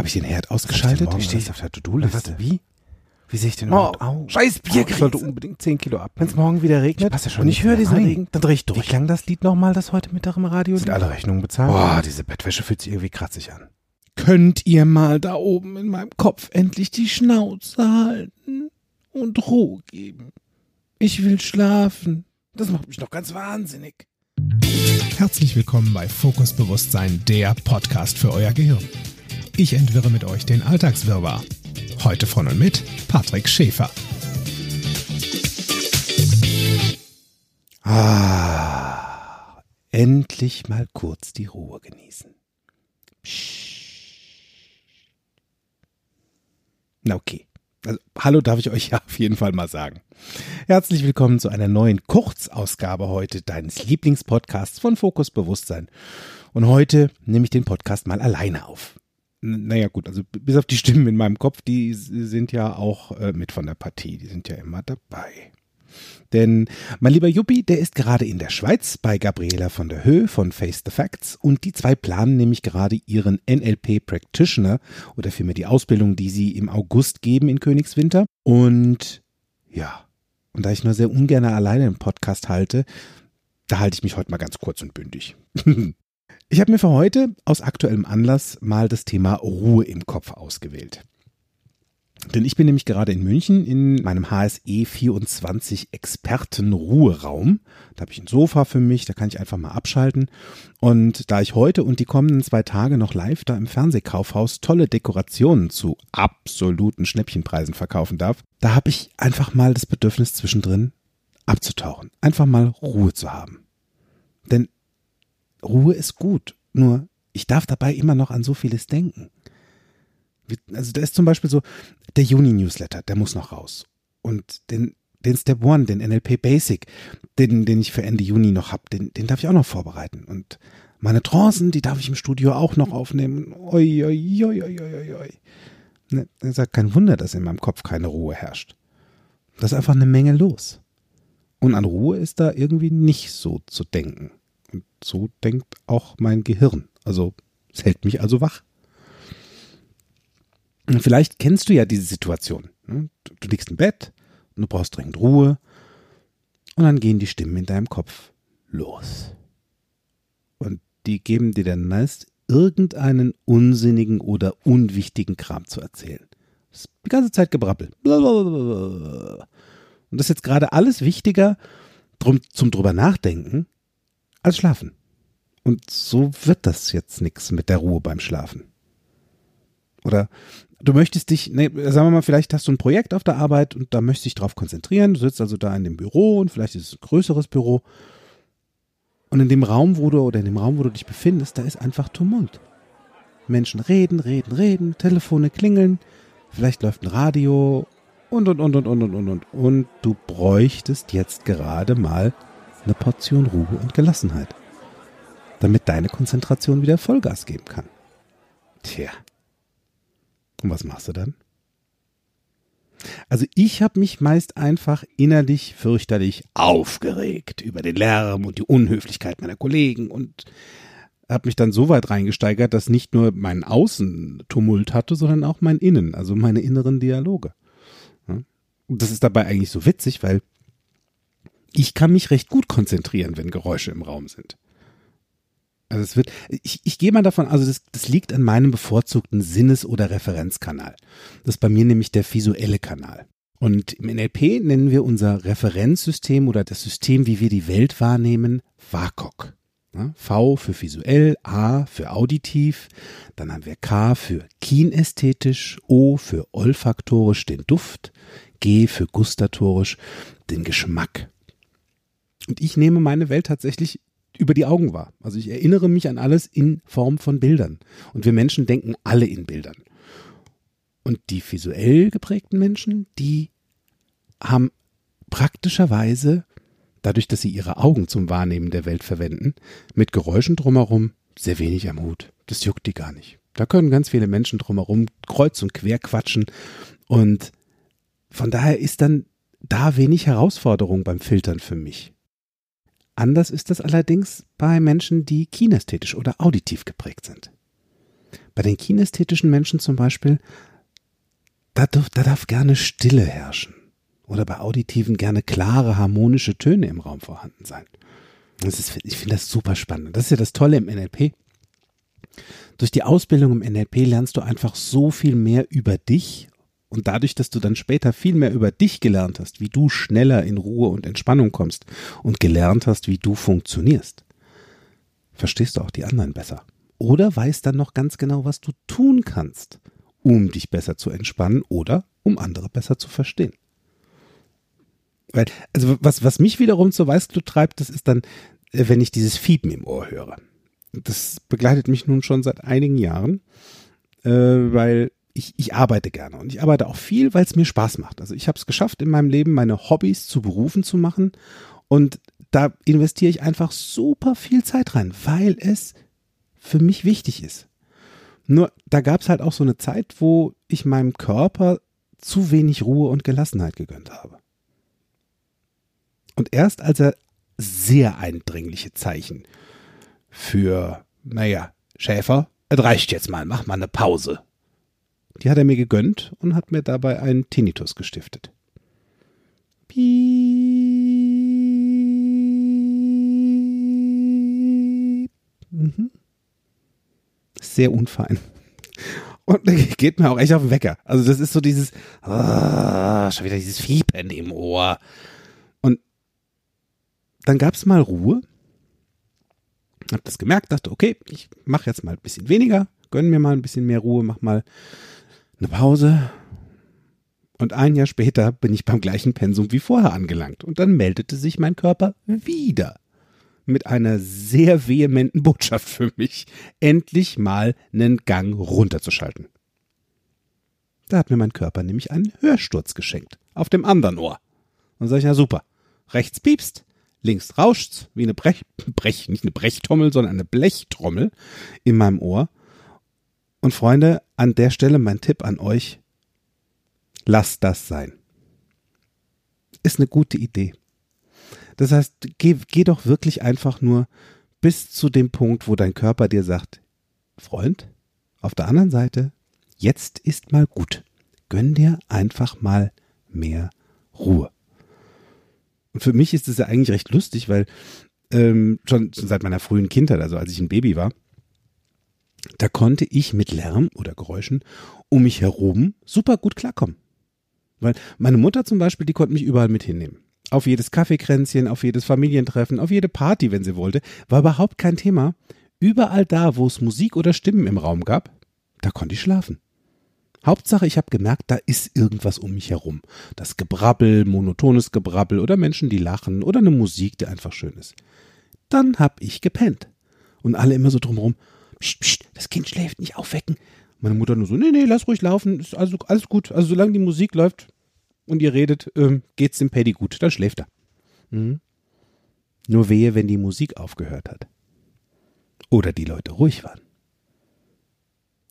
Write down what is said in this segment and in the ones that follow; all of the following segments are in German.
Habe ich den Herd ausgeschaltet? Ich stehe auf der To-Do-Liste. Wie? Wie sehe ich denn Oh, überhaupt aus? scheiß Bier Ich sollte unbedingt 10 Kilo ab. Wenn es morgen wieder regnet Ich passe ja schon und ich höre diesen rein. Regen, dann drehe ich Wie durch. klang das Lied nochmal, das heute Mittag im Radio Sind alle Rechnungen bezahlt? Boah, diese Bettwäsche fühlt sich irgendwie kratzig an. Könnt ihr mal da oben in meinem Kopf endlich die Schnauze halten und Ruhe geben? Ich will schlafen. Das macht mich doch ganz wahnsinnig. Herzlich willkommen bei Fokus Bewusstsein, der Podcast für euer Gehirn. Ich entwirre mit euch den Alltagswirrwarr. Heute von und mit Patrick Schäfer. Ah, endlich mal kurz die Ruhe genießen. Na okay. Also, hallo darf ich euch ja auf jeden Fall mal sagen. Herzlich willkommen zu einer neuen Kurzausgabe heute deines Lieblingspodcasts von Fokus Bewusstsein. Und heute nehme ich den Podcast mal alleine auf. Naja gut, also bis auf die Stimmen in meinem Kopf, die sind ja auch äh, mit von der Partie, die sind ja immer dabei. Denn mein lieber Juppie, der ist gerade in der Schweiz bei Gabriela von der Höhe von Face the Facts und die zwei planen nämlich gerade ihren NLP Practitioner oder vielmehr die Ausbildung, die sie im August geben in Königswinter. Und ja, und da ich nur sehr ungern alleine einen Podcast halte, da halte ich mich heute mal ganz kurz und bündig. Ich habe mir für heute aus aktuellem Anlass mal das Thema Ruhe im Kopf ausgewählt. Denn ich bin nämlich gerade in München in meinem HSE 24 Expertenruheraum. Da habe ich ein Sofa für mich, da kann ich einfach mal abschalten. Und da ich heute und die kommenden zwei Tage noch live da im Fernsehkaufhaus tolle Dekorationen zu absoluten Schnäppchenpreisen verkaufen darf, da habe ich einfach mal das Bedürfnis zwischendrin abzutauchen. Einfach mal Ruhe zu haben. Denn Ruhe ist gut, nur ich darf dabei immer noch an so vieles denken. Also da ist zum Beispiel so, der Juni-Newsletter, der muss noch raus. Und den, den Step One, den NLP Basic, den, den ich für Ende Juni noch hab, den, den darf ich auch noch vorbereiten. Und meine Trancen, die darf ich im Studio auch noch aufnehmen. Oi, oi, oi, oi, oi, oi. Ne, ist ja kein Wunder, dass in meinem Kopf keine Ruhe herrscht. Da ist einfach eine Menge los. Und an Ruhe ist da irgendwie nicht so zu denken. So denkt auch mein Gehirn. Also es hält mich also wach. Vielleicht kennst du ja diese Situation. ne? Du, liegst im Bett und du brauchst dringend Ruhe. Und dann gehen die Stimmen in deinem Kopf los. Und die geben dir dann meist irgendeinen unsinnigen oder unwichtigen Kram zu erzählen. Das ist die ganze Zeit Gebrabbel. Und das ist jetzt gerade alles wichtiger zum drüber nachdenken als schlafen. Und so wird das jetzt nichts mit der Ruhe beim Schlafen. Oder du möchtest dich, ne, sagen wir mal, vielleicht hast du ein Projekt auf der Arbeit und da möchtest du dich drauf konzentrieren. Du sitzt also da in dem Büro und vielleicht ist es ein größeres Büro. Und in dem Raum, wo du, oder in dem Raum, wo du dich befindest, da ist einfach Tumult. Menschen reden, reden, reden, Telefone klingeln, vielleicht läuft ein Radio und, und, und, und, und, und, und, und. Und du bräuchtest jetzt gerade mal eine Portion Ruhe und Gelassenheit, damit deine Konzentration wieder Vollgas geben kann. Tja. Und was machst du dann? Also ich habe mich meist einfach innerlich fürchterlich aufgeregt über den Lärm und die Unhöflichkeit meiner Kollegen und habe mich dann so weit reingesteigert, dass nicht nur mein Außen Tumult hatte, sondern auch mein Innen, also meine inneren Dialoge. Und das ist dabei eigentlich so witzig, weil ich kann mich recht gut konzentrieren, wenn Geräusche im Raum sind. Also es wird, ich, ich gehe mal davon, also das, das liegt an meinem bevorzugten Sinnes- oder Referenzkanal. Das ist bei mir nämlich der visuelle Kanal. Und im NLP nennen wir unser Referenzsystem oder das System, wie wir die Welt wahrnehmen, WAKOK. V für visuell, A für auditiv, dann haben wir K für kinästhetisch, O für olfaktorisch, den Duft, G für gustatorisch, den Geschmack. Und ich nehme meine Welt tatsächlich über die Augen wahr. Also ich erinnere mich an alles in Form von Bildern. Und wir Menschen denken alle in Bildern. Und die visuell geprägten Menschen, die haben praktischerweise, dadurch, dass sie ihre Augen zum Wahrnehmen der Welt verwenden, mit Geräuschen drumherum sehr wenig am Hut. Das juckt die gar nicht. Da können ganz viele Menschen drumherum kreuz und quer quatschen. Und von daher ist dann da wenig Herausforderung beim Filtern für mich. Anders ist das allerdings bei Menschen, die kinästhetisch oder auditiv geprägt sind. Bei den kinästhetischen Menschen zum Beispiel, da, darf, da darf gerne Stille herrschen. Oder bei auditiven gerne klare, harmonische Töne im Raum vorhanden sein. Ist, ich finde das super spannend. Das ist ja das Tolle im NLP. Durch die Ausbildung im NLP lernst du einfach so viel mehr über dich und dadurch, dass du dann später viel mehr über dich gelernt hast, wie du schneller in Ruhe und Entspannung kommst und gelernt hast, wie du funktionierst, verstehst du auch die anderen besser. Oder weißt dann noch ganz genau, was du tun kannst, um dich besser zu entspannen oder um andere besser zu verstehen. Weil, also was, was mich wiederum zur Weißglut treibt, das ist dann, äh, wenn ich dieses Fiepen im Ohr höre. Das begleitet mich nun schon seit einigen Jahren, äh, weil ich, ich arbeite gerne und ich arbeite auch viel, weil es mir Spaß macht. Also ich habe es geschafft, in meinem Leben meine Hobbys zu Berufen zu machen und da investiere ich einfach super viel Zeit rein, weil es für mich wichtig ist. Nur da gab es halt auch so eine Zeit, wo ich meinem Körper zu wenig Ruhe und Gelassenheit gegönnt habe. Und erst als er sehr eindringliche Zeichen für, naja, Schäfer, es reicht jetzt mal, mach mal eine Pause. Die hat er mir gegönnt und hat mir dabei einen Tinnitus gestiftet. Piep. Mhm. Sehr unfein. Und geht mir auch echt auf den Wecker. Also das ist so dieses, ah, schon wieder dieses Fiepen im Ohr. Und dann gab es mal Ruhe. Hab das gemerkt, dachte, okay, ich mache jetzt mal ein bisschen weniger, gönn mir mal ein bisschen mehr Ruhe, mach mal eine Pause. Und ein Jahr später bin ich beim gleichen Pensum wie vorher angelangt. Und dann meldete sich mein Körper wieder mit einer sehr vehementen Botschaft für mich, endlich mal einen Gang runterzuschalten. Da hat mir mein Körper nämlich einen Hörsturz geschenkt, auf dem anderen Ohr. Dann sage ich, ja super, rechts piepst, links rauscht's, wie eine Brech, Brech, nicht eine Brechtrommel, sondern eine Blechtrommel in meinem Ohr. Und Freunde, an der Stelle mein Tipp an euch, lasst das sein. Ist eine gute Idee. Das heißt, geh, geh doch wirklich einfach nur bis zu dem Punkt, wo dein Körper dir sagt, Freund, auf der anderen Seite, jetzt ist mal gut. Gönn dir einfach mal mehr Ruhe. Und für mich ist es ja eigentlich recht lustig, weil ähm, schon, schon seit meiner frühen Kindheit, also als ich ein Baby war, da konnte ich mit Lärm oder Geräuschen um mich herum super gut klarkommen. Weil meine Mutter zum Beispiel, die konnte mich überall mit hinnehmen. Auf jedes Kaffeekränzchen, auf jedes Familientreffen, auf jede Party, wenn sie wollte, war überhaupt kein Thema. Überall da, wo es Musik oder Stimmen im Raum gab, da konnte ich schlafen. Hauptsache, ich habe gemerkt, da ist irgendwas um mich herum. Das Gebrabbel, monotones Gebrabbel oder Menschen, die lachen oder eine Musik, die einfach schön ist. Dann hab ich gepennt. Und alle immer so drumherum, pst, pst, das Kind schläft, nicht aufwecken. Meine Mutter nur so, nee, nee, lass ruhig laufen, ist also alles gut. Also solange die Musik läuft und ihr redet, ähm, geht's dem Paddy gut, dann schläft er. Mhm. Nur wehe, wenn die Musik aufgehört hat. Oder die Leute ruhig waren.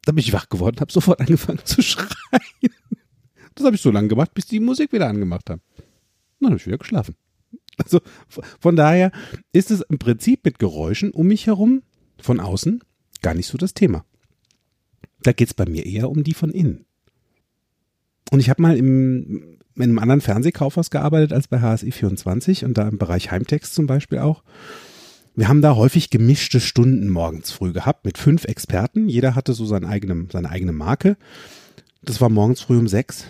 Dann bin ich wach geworden, habe sofort angefangen zu schreien. Das habe ich so lange gemacht, bis die Musik wieder angemacht haben. Dann habe ich wieder geschlafen. Also von daher ist es im Prinzip mit Geräuschen um mich herum von außen gar nicht so das Thema. Da geht es bei mir eher um die von innen. Und ich habe mal im, in einem anderen Fernsehkaufhaus gearbeitet als bei HSI24 und da im Bereich Heimtext zum Beispiel auch. Wir haben da häufig gemischte Stunden morgens früh gehabt mit fünf Experten. Jeder hatte so seine eigene, seine eigene Marke. Das war morgens früh um sechs.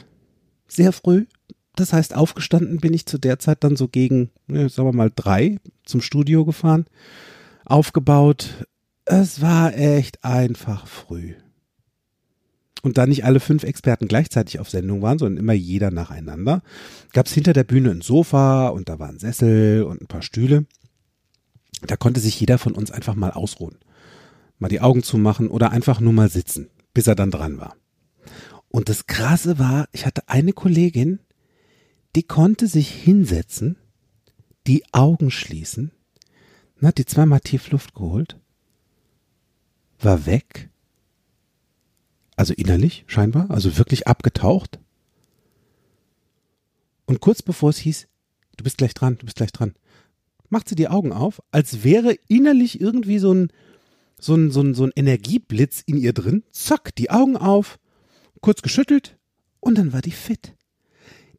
Sehr früh. Das heißt, aufgestanden bin ich zu der Zeit dann so gegen, sagen wir mal, drei zum Studio gefahren. Aufgebaut. Es war echt einfach früh. Und da nicht alle fünf Experten gleichzeitig auf Sendung waren, sondern immer jeder nacheinander, gab es hinter der Bühne ein Sofa und da war ein Sessel und ein paar Stühle. Da konnte sich jeder von uns einfach mal ausruhen. Mal die Augen zumachen oder einfach nur mal sitzen, bis er dann dran war. Und das Krasse war, ich hatte eine Kollegin, die konnte sich hinsetzen, die Augen schließen, hat die zweimal tief Luft geholt, war weg also innerlich scheinbar, also wirklich abgetaucht. Und kurz bevor es hieß, du bist gleich dran, du bist gleich dran, macht sie die Augen auf, als wäre innerlich irgendwie so ein, so ein, so ein, so ein Energieblitz in ihr drin, zack, die Augen auf, kurz geschüttelt und dann war die fit.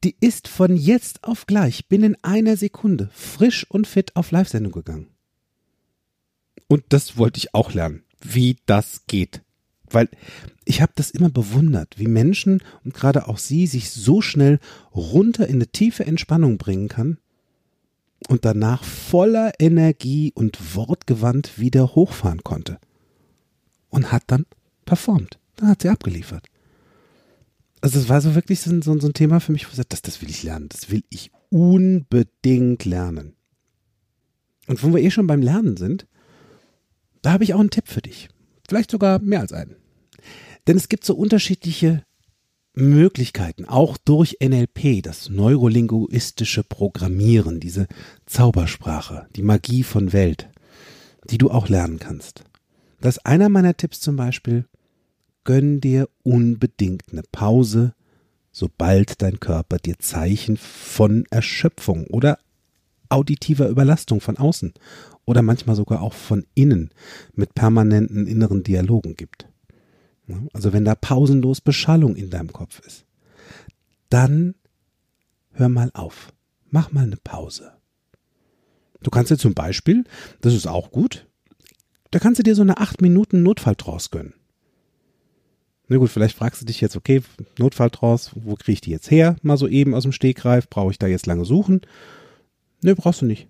Die ist von jetzt auf gleich binnen einer Sekunde frisch und fit auf Live-Sendung gegangen. Und das wollte ich auch lernen, wie das geht. Weil ich habe das immer bewundert, wie Menschen und gerade auch sie sich so schnell runter in eine tiefe Entspannung bringen kann und danach voller Energie und wortgewandt wieder hochfahren konnte. Und hat dann performt. Dann hat sie abgeliefert. Also es war so wirklich so ein, so ein Thema für mich, wo ich sagte, das, das will ich lernen, das will ich unbedingt lernen. Und wo wir eh schon beim Lernen sind, da habe ich auch einen Tipp für dich. Vielleicht sogar mehr als einen. Denn es gibt so unterschiedliche Möglichkeiten, auch durch NLP, das neurolinguistische Programmieren, diese Zaubersprache, die Magie von Welt, die du auch lernen kannst. Das ist einer meiner Tipps zum Beispiel, gönn dir unbedingt eine Pause, sobald dein Körper dir Zeichen von Erschöpfung oder auditiver Überlastung von außen oder manchmal sogar auch von innen mit permanenten inneren Dialogen gibt. Also wenn da pausenlos Beschallung in deinem Kopf ist, dann hör mal auf. Mach mal eine Pause. Du kannst dir zum Beispiel, das ist auch gut, da kannst du dir so eine 8 Minuten Notfalltrance gönnen. Na gut, vielleicht fragst du dich jetzt, okay, Notfalltrance, wo kriege ich die jetzt her? Mal so eben aus dem Stegreif, brauche ich da jetzt lange suchen? Ne, brauchst du nicht.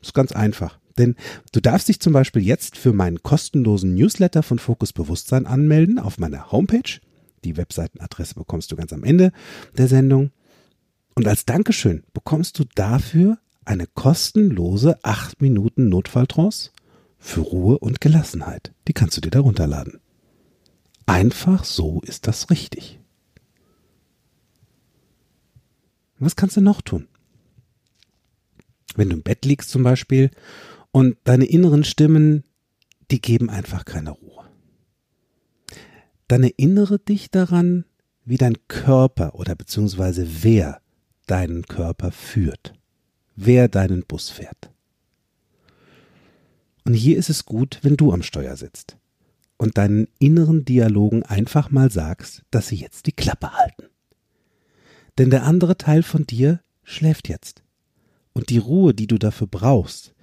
Ist ganz einfach. Denn du darfst dich zum Beispiel jetzt für meinen kostenlosen Newsletter von Fokus Bewusstsein anmelden auf meiner Homepage. Die Webseitenadresse bekommst du ganz am Ende der Sendung. Und als Dankeschön bekommst du dafür eine kostenlose 8 Minuten Notfalltrance für Ruhe und Gelassenheit. Die kannst du dir da runterladen. Einfach so ist das richtig. Was kannst du noch tun? Wenn du im Bett liegst zum Beispiel und deine inneren Stimmen, die geben einfach keine Ruhe. Dann erinnere dich daran, wie dein Körper oder beziehungsweise wer deinen Körper führt, wer deinen Bus fährt. Und hier ist es gut, wenn du am Steuer sitzt und deinen inneren Dialogen einfach mal sagst, dass sie jetzt die Klappe halten. Denn der andere Teil von dir schläft jetzt. Und die Ruhe, die du dafür brauchst,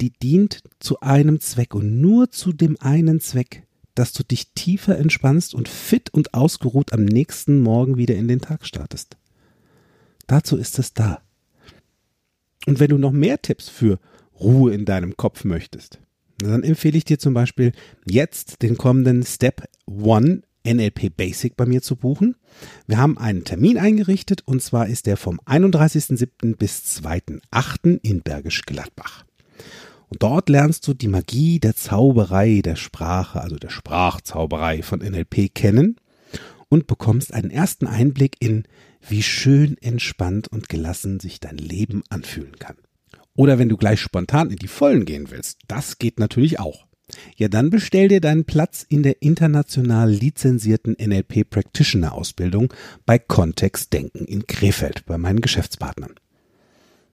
die dient zu einem Zweck und nur zu dem einen Zweck, dass du dich tiefer entspannst und fit und ausgeruht am nächsten Morgen wieder in den Tag startest. Dazu ist es da. Und wenn du noch mehr Tipps für Ruhe in deinem Kopf möchtest, dann empfehle ich dir zum Beispiel jetzt den kommenden Step One NLP Basic bei mir zu buchen. Wir haben einen Termin eingerichtet und zwar ist der vom 31.07. bis 2.08. in Bergisch Gladbach. Und dort lernst du die Magie der Zauberei der Sprache, also der Sprachzauberei von NLP kennen und bekommst einen ersten Einblick in, wie schön entspannt und gelassen sich dein Leben anfühlen kann. Oder wenn du gleich spontan in die Vollen gehen willst, das geht natürlich auch. Ja, dann bestell dir deinen Platz in der international lizenzierten NLP Practitioner Ausbildung bei Kontext Denken in Krefeld bei meinen Geschäftspartnern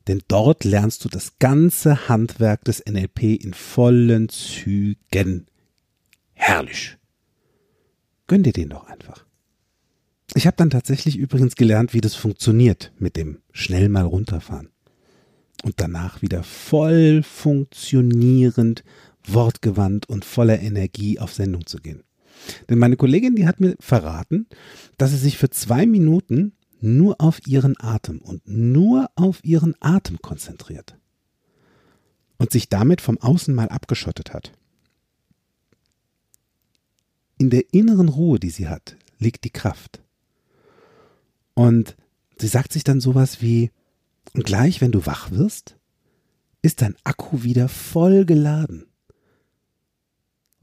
denn dort lernst du das ganze Handwerk des NLP in vollen Zügen. Herrlich. Gönn dir den doch einfach. Ich habe dann tatsächlich übrigens gelernt, wie das funktioniert mit dem schnell mal runterfahren. Und danach wieder voll funktionierend, wortgewandt und voller Energie auf Sendung zu gehen. Denn meine Kollegin, die hat mir verraten, dass sie sich für zwei Minuten nur auf ihren Atem und nur auf ihren Atem konzentriert und sich damit vom Außen mal abgeschottet hat. In der inneren Ruhe, die sie hat, liegt die Kraft. Und sie sagt sich dann sowas wie, gleich, wenn du wach wirst, ist dein Akku wieder voll geladen.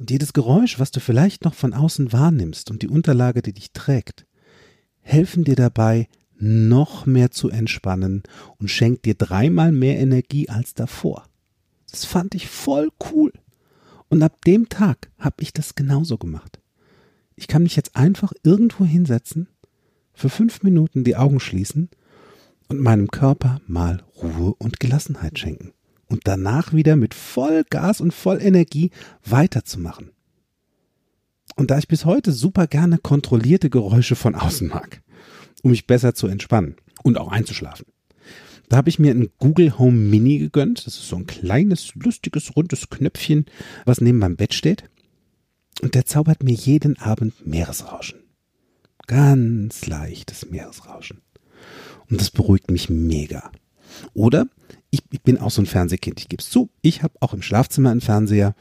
Und jedes Geräusch, was du vielleicht noch von außen wahrnimmst und die Unterlage, die dich trägt, helfen dir dabei, noch mehr zu entspannen und schenkt dir dreimal mehr Energie als davor. Das fand ich voll cool. Und ab dem Tag habe ich das genauso gemacht. Ich kann mich jetzt einfach irgendwo hinsetzen, für fünf Minuten die Augen schließen und meinem Körper mal Ruhe und Gelassenheit schenken. Und danach wieder mit voll Gas und voll Energie weiterzumachen. Und da ich bis heute super gerne kontrollierte Geräusche von außen mag, um mich besser zu entspannen und auch einzuschlafen. Da habe ich mir ein Google Home Mini gegönnt. Das ist so ein kleines, lustiges, rundes Knöpfchen, was neben meinem Bett steht. Und der zaubert mir jeden Abend Meeresrauschen. Ganz leichtes Meeresrauschen. Und das beruhigt mich mega. Oder ich, ich bin auch so ein Fernsehkind, ich gebe es zu. Ich habe auch im Schlafzimmer einen Fernseher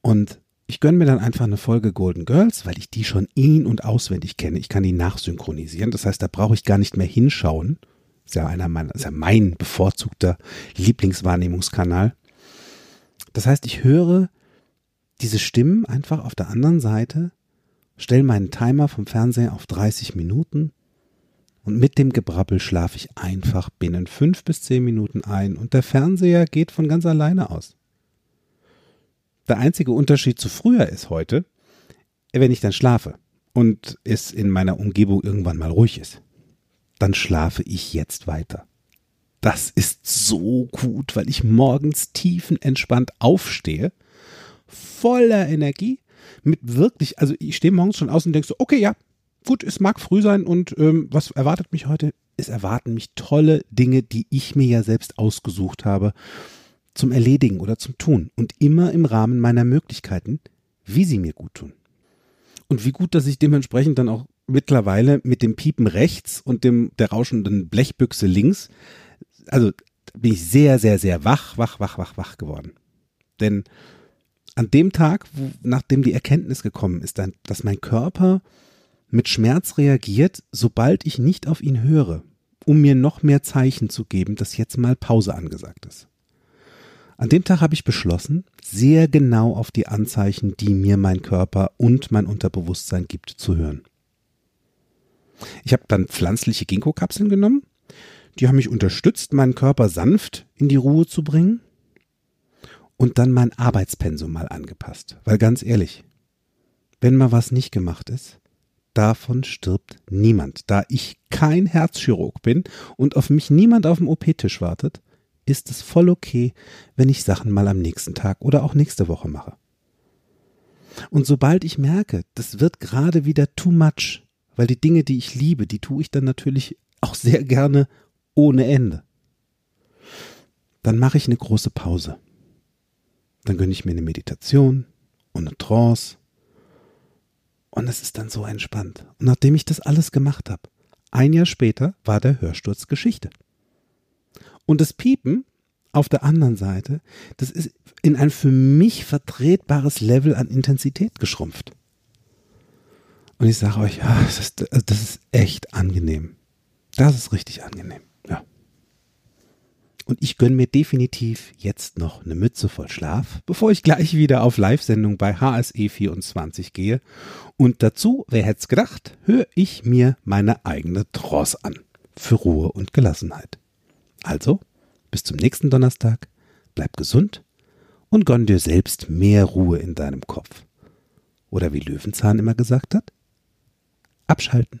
und ich gönne mir dann einfach eine Folge Golden Girls, weil ich die schon in- und auswendig kenne. Ich kann die nachsynchronisieren. Das heißt, da brauche ich gar nicht mehr hinschauen. Ist ja einer meiner, ist ja mein bevorzugter Lieblingswahrnehmungskanal. Das heißt, ich höre diese Stimmen einfach auf der anderen Seite, stelle meinen Timer vom Fernseher auf 30 Minuten und mit dem Gebrabbel schlafe ich einfach binnen fünf bis zehn Minuten ein und der Fernseher geht von ganz alleine aus. Der einzige Unterschied zu früher ist heute, wenn ich dann schlafe und es in meiner Umgebung irgendwann mal ruhig ist, dann schlafe ich jetzt weiter. Das ist so gut, weil ich morgens tiefenentspannt aufstehe, voller Energie, mit wirklich, also ich stehe morgens schon aus und denke so, okay, ja, gut, es mag früh sein und ähm, was erwartet mich heute? Es erwarten mich tolle Dinge, die ich mir ja selbst ausgesucht habe zum Erledigen oder zum Tun und immer im Rahmen meiner Möglichkeiten, wie sie mir gut tun. Und wie gut, dass ich dementsprechend dann auch mittlerweile mit dem Piepen rechts und dem der rauschenden Blechbüchse links, also bin ich sehr, sehr, sehr wach, wach, wach, wach, wach geworden. Denn an dem Tag, wo, nachdem die Erkenntnis gekommen ist, dass mein Körper mit Schmerz reagiert, sobald ich nicht auf ihn höre, um mir noch mehr Zeichen zu geben, dass jetzt mal Pause angesagt ist. An dem Tag habe ich beschlossen, sehr genau auf die Anzeichen, die mir mein Körper und mein Unterbewusstsein gibt, zu hören. Ich habe dann pflanzliche Ginkgo-Kapseln genommen. Die haben mich unterstützt, meinen Körper sanft in die Ruhe zu bringen. Und dann mein Arbeitspensum mal angepasst. Weil ganz ehrlich, wenn mal was nicht gemacht ist, davon stirbt niemand. Da ich kein Herzchirurg bin und auf mich niemand auf dem OP-Tisch wartet, ist es voll okay, wenn ich Sachen mal am nächsten Tag oder auch nächste Woche mache. Und sobald ich merke, das wird gerade wieder too much, weil die Dinge, die ich liebe, die tue ich dann natürlich auch sehr gerne ohne Ende. Dann mache ich eine große Pause. Dann gönne ich mir eine Meditation und eine Trance. Und es ist dann so entspannt. Und nachdem ich das alles gemacht habe, ein Jahr später war der Hörsturz Geschichte. Und das Piepen auf der anderen Seite, das ist in ein für mich vertretbares Level an Intensität geschrumpft. Und ich sage euch, ja, das ist, das ist echt angenehm. Das ist richtig angenehm. Und ich gönne mir definitiv jetzt noch eine Mütze voll Schlaf, bevor ich gleich wieder auf Live-Sendung bei HSE 24 gehe. Und dazu, wer hätte es gedacht, höre ich mir meine eigene Trance an. Für Ruhe und Gelassenheit. Also, bis zum nächsten Donnerstag, bleib gesund und gönn dir selbst mehr Ruhe in deinem Kopf. Oder wie Löwenzahn immer gesagt hat, abschalten.